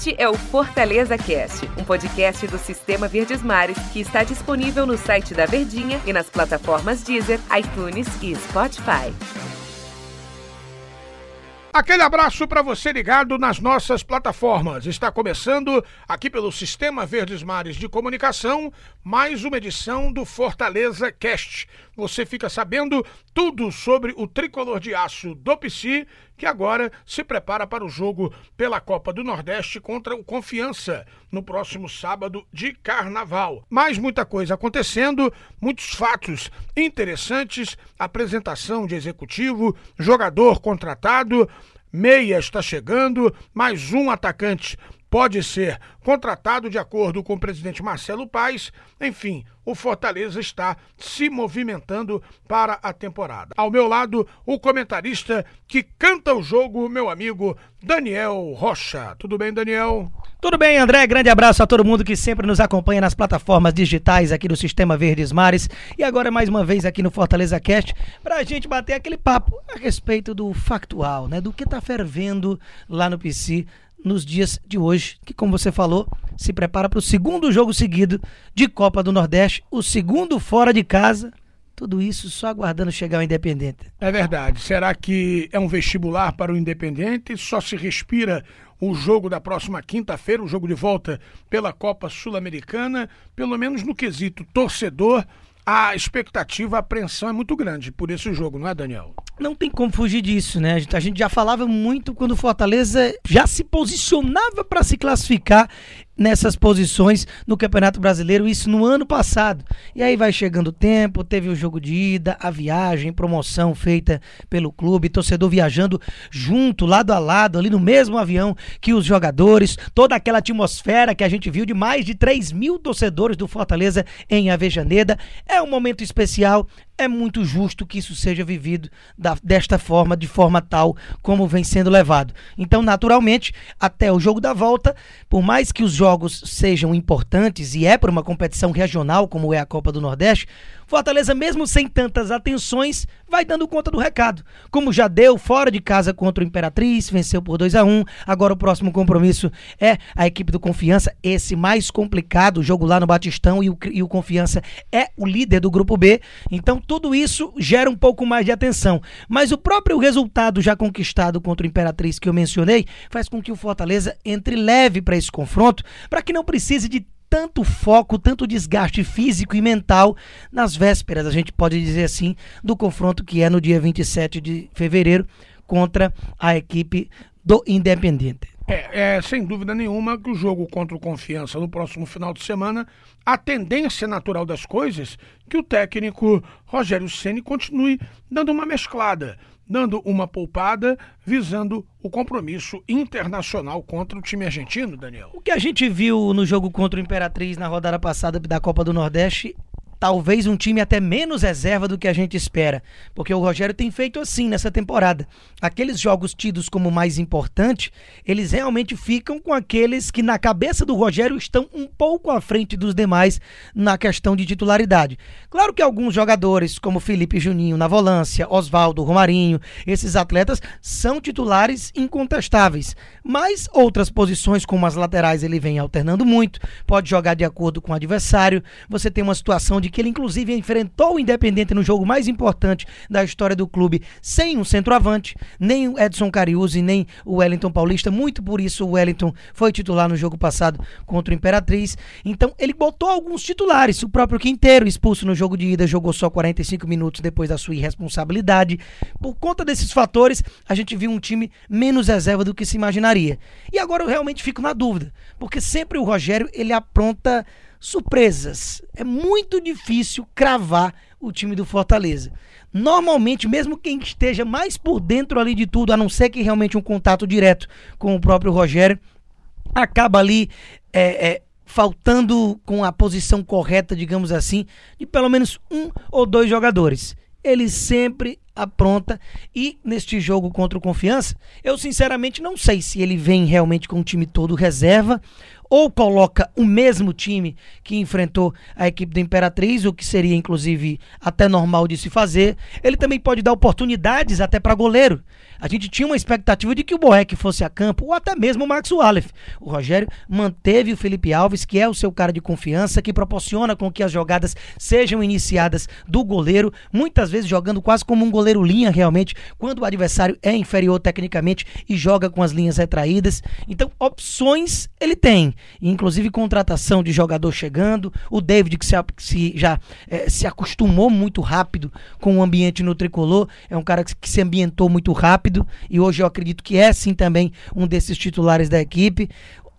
Este é o Fortaleza Cast, um podcast do Sistema Verdes Mares que está disponível no site da Verdinha e nas plataformas Deezer, iTunes e Spotify. Aquele abraço para você ligado nas nossas plataformas. Está começando aqui pelo Sistema Verdes Mares de Comunicação mais uma edição do Fortaleza Cast. Você fica sabendo tudo sobre o tricolor de aço do PC, que agora se prepara para o jogo pela Copa do Nordeste contra o Confiança no próximo sábado de Carnaval. Mais muita coisa acontecendo, muitos fatos interessantes, apresentação de executivo, jogador contratado, meia está chegando, mais um atacante pode ser contratado de acordo com o presidente Marcelo Paes. Enfim, o Fortaleza está se movimentando para a temporada. Ao meu lado, o comentarista que canta o jogo, meu amigo Daniel Rocha. Tudo bem, Daniel? Tudo bem, André? Grande abraço a todo mundo que sempre nos acompanha nas plataformas digitais aqui do Sistema Verdes Mares e agora mais uma vez aqui no Fortaleza Cast para a gente bater aquele papo a respeito do factual, né? Do que está fervendo lá no PC nos dias de hoje, que como você falou, se prepara para o segundo jogo seguido de Copa do Nordeste, o segundo fora de casa. Tudo isso só aguardando chegar o Independente. É verdade. Será que é um vestibular para o Independente? Só se respira o jogo da próxima quinta-feira, o jogo de volta pela Copa Sul-Americana, pelo menos no quesito torcedor, a expectativa, a apreensão é muito grande por esse jogo, não é, Daniel? Não tem como fugir disso, né? A gente, já falava muito quando o Fortaleza já se posicionava para se classificar nessas posições no Campeonato Brasileiro, isso no ano passado. E aí vai chegando o tempo, teve o jogo de ida, a viagem, promoção feita pelo clube, torcedor viajando junto, lado a lado, ali no mesmo avião que os jogadores, toda aquela atmosfera que a gente viu de mais de 3 mil torcedores do Fortaleza em Avejaneda. É um momento especial, é muito justo que isso seja vivido da, desta forma, de forma tal como vem sendo levado. Então, naturalmente, até o jogo da volta, por mais que os jogos sejam importantes e é para uma competição regional como é a Copa do Nordeste, Fortaleza, mesmo sem tantas atenções, vai dando conta do recado. Como já deu fora de casa contra o Imperatriz, venceu por 2 a 1 Agora o próximo compromisso é a equipe do Confiança, esse mais complicado, jogo lá no Batistão e o, e o Confiança é o líder do grupo B. Então tudo isso gera um pouco mais de atenção. Mas o próprio resultado já conquistado contra o Imperatriz que eu mencionei faz com que o Fortaleza entre leve para esse confronto, para que não precise de tanto foco, tanto desgaste físico e mental nas vésperas, a gente pode dizer assim, do confronto que é no dia 27 de fevereiro contra a equipe do Independente. É, é, sem dúvida nenhuma que o jogo contra o Confiança no próximo final de semana, a tendência natural das coisas que o técnico Rogério Ceni continue dando uma mesclada, dando uma poupada, visando o compromisso internacional contra o time argentino, Daniel. O que a gente viu no jogo contra o Imperatriz na rodada passada da Copa do Nordeste talvez um time até menos reserva do que a gente espera, porque o Rogério tem feito assim nessa temporada. Aqueles jogos tidos como mais importante, eles realmente ficam com aqueles que na cabeça do Rogério estão um pouco à frente dos demais na questão de titularidade. Claro que alguns jogadores, como Felipe Juninho na volância, Oswaldo, Romarinho, esses atletas são titulares incontestáveis, mas outras posições como as laterais ele vem alternando muito, pode jogar de acordo com o adversário. Você tem uma situação de que ele inclusive enfrentou o Independente no jogo mais importante da história do clube sem um centroavante, nem o Edson Cariúzi, nem o Wellington Paulista, muito por isso o Wellington foi titular no jogo passado contra o Imperatriz. Então ele botou alguns titulares, o próprio Quinteiro expulso no jogo de ida, jogou só 45 minutos depois da sua irresponsabilidade. Por conta desses fatores, a gente viu um time menos reserva do que se imaginaria. E agora eu realmente fico na dúvida, porque sempre o Rogério ele apronta surpresas. É muito difícil cravar o time do Fortaleza. Normalmente, mesmo quem esteja mais por dentro ali de tudo, a não ser que realmente um contato direto com o próprio Rogério, acaba ali é, é, faltando com a posição correta, digamos assim, de pelo menos um ou dois jogadores. Ele sempre apronta. E neste jogo contra o Confiança, eu sinceramente não sei se ele vem realmente com o time todo reserva ou coloca o mesmo time que enfrentou a equipe da Imperatriz, o que seria inclusive até normal de se fazer. Ele também pode dar oportunidades até para goleiro. A gente tinha uma expectativa de que o Boeck fosse a campo, ou até mesmo o Max Wallef. O Rogério manteve o Felipe Alves, que é o seu cara de confiança, que proporciona com que as jogadas sejam iniciadas do goleiro, muitas vezes jogando quase como um goleiro linha realmente, quando o adversário é inferior tecnicamente e joga com as linhas retraídas. Então, opções ele tem, inclusive contratação de jogador chegando, o David que se, se já é, se acostumou muito rápido com o ambiente no tricolor, é um cara que, que se ambientou muito rápido e hoje eu acredito que é sim também um desses titulares da equipe.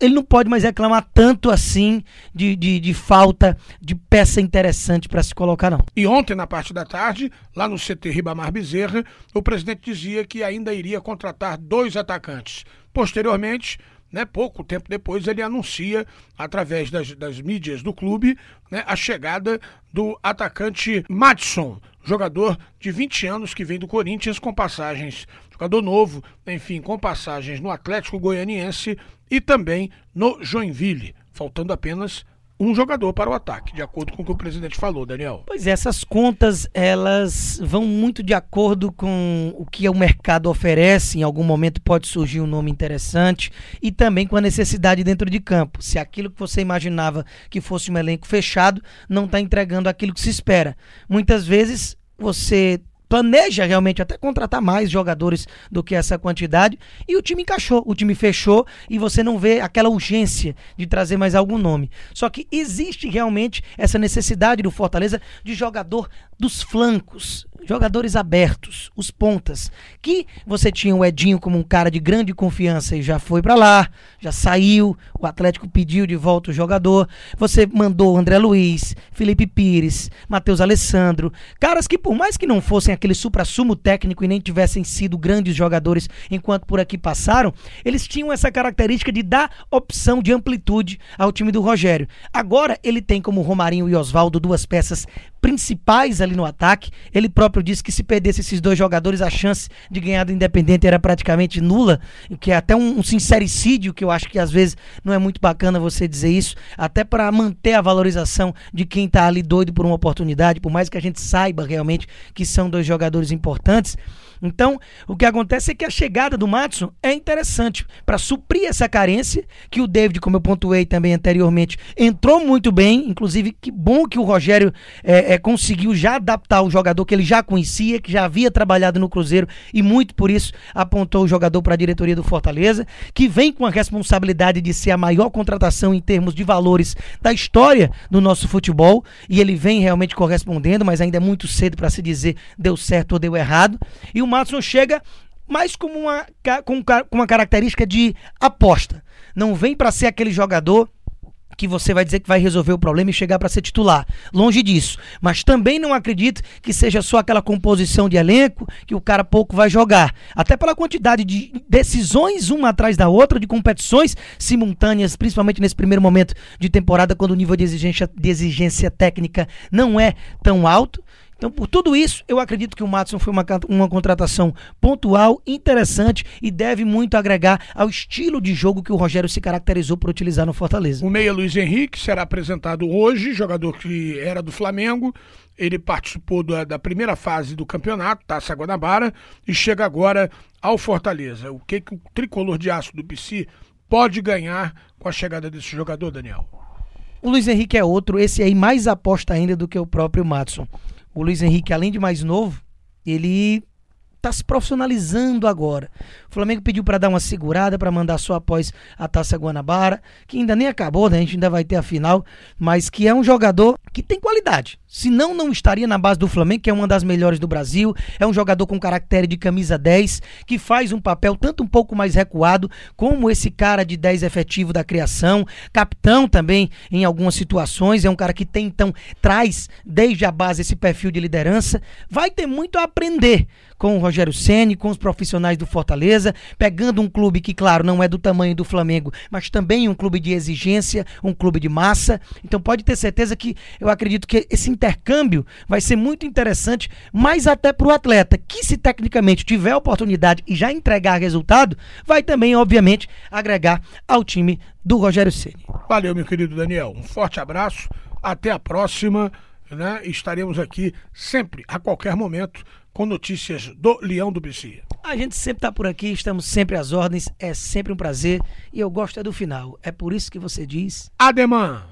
Ele não pode mais reclamar tanto assim de, de, de falta de peça interessante para se colocar, não. E ontem, na parte da tarde, lá no CT Ribamar Bezerra, o presidente dizia que ainda iria contratar dois atacantes. Posteriormente, né, pouco tempo depois, ele anuncia, através das, das mídias do clube, né, a chegada do atacante Madison, jogador de 20 anos que vem do Corinthians com passagens jogador novo, enfim, com passagens no Atlético Goianiense e também no Joinville, faltando apenas um jogador para o ataque, de acordo com o que o presidente falou, Daniel. Pois é, essas contas, elas vão muito de acordo com o que o mercado oferece, em algum momento pode surgir um nome interessante, e também com a necessidade dentro de campo. Se aquilo que você imaginava que fosse um elenco fechado, não está entregando aquilo que se espera. Muitas vezes você planeja realmente até contratar mais jogadores do que essa quantidade e o time encaixou, o time fechou e você não vê aquela urgência de trazer mais algum nome. Só que existe realmente essa necessidade do Fortaleza de jogador dos flancos, jogadores abertos, os pontas, que você tinha o Edinho como um cara de grande confiança e já foi para lá, já saiu, o Atlético pediu de volta o jogador, você mandou André Luiz, Felipe Pires, Matheus Alessandro, caras que por mais que não fossem aquele supra-sumo técnico e nem tivessem sido grandes jogadores enquanto por aqui passaram, eles tinham essa característica de dar opção de amplitude ao time do Rogério. Agora ele tem como Romarinho e Oswaldo duas peças principais ali no ataque. Ele próprio disse que se perdesse esses dois jogadores, a chance de ganhar do Independente era praticamente nula, que é até um, um sincericídio, que eu acho que às vezes não é muito bacana você dizer isso, até para manter a valorização de quem está ali doido por uma oportunidade, por mais que a gente saiba realmente que são dois jogadores importantes. Então, o que acontece é que a chegada do Matson é interessante para suprir essa carência, que o David, como eu pontuei também anteriormente, entrou muito bem. Inclusive, que bom que o Rogério é, é, conseguiu já adaptar o jogador que ele já conhecia, que já havia trabalhado no Cruzeiro e muito por isso apontou o jogador para a diretoria do Fortaleza, que vem com a responsabilidade de ser a maior contratação em termos de valores da história do nosso futebol. E ele vem realmente correspondendo, mas ainda é muito cedo para se dizer deu certo ou deu errado. E o Madison chega mais como uma, com, com uma característica de aposta. Não vem para ser aquele jogador que você vai dizer que vai resolver o problema e chegar para ser titular. Longe disso. Mas também não acredito que seja só aquela composição de elenco que o cara pouco vai jogar. Até pela quantidade de decisões uma atrás da outra, de competições simultâneas, principalmente nesse primeiro momento de temporada, quando o nível de exigência, de exigência técnica não é tão alto. Então, por tudo isso, eu acredito que o Matson foi uma, uma contratação pontual, interessante e deve muito agregar ao estilo de jogo que o Rogério se caracterizou por utilizar no Fortaleza. O meia Luiz Henrique será apresentado hoje, jogador que era do Flamengo. Ele participou da, da primeira fase do campeonato, Taça Guanabara, e chega agora ao Fortaleza. O que, que o tricolor de aço do PC pode ganhar com a chegada desse jogador, Daniel? O Luiz Henrique é outro, esse aí mais aposta ainda do que o próprio Matson o Luiz Henrique, além de mais novo, ele está se profissionalizando agora. O Flamengo pediu para dar uma segurada, para mandar só após a Taça Guanabara, que ainda nem acabou, né? A gente ainda vai ter a final, mas que é um jogador que tem qualidade. Senão, não estaria na base do Flamengo, que é uma das melhores do Brasil. É um jogador com caractere de camisa 10, que faz um papel tanto um pouco mais recuado, como esse cara de 10 efetivo da criação. Capitão também em algumas situações. É um cara que tem, então, traz desde a base esse perfil de liderança. Vai ter muito a aprender com o Rogério Ceni, com os profissionais do Fortaleza, pegando um clube que, claro, não é do tamanho do Flamengo, mas também um clube de exigência, um clube de massa. Então pode ter certeza que eu acredito que esse intercâmbio vai ser muito interessante, mas até para o atleta que, se tecnicamente tiver oportunidade e já entregar resultado, vai também, obviamente, agregar ao time do Rogério Ceni. Valeu, meu querido Daniel. Um forte abraço. Até a próxima. Né? Estaremos aqui sempre, a qualquer momento, com notícias do Leão do BC. A gente sempre está por aqui, estamos sempre às ordens, é sempre um prazer e eu gosto é do final. É por isso que você diz. Ademã!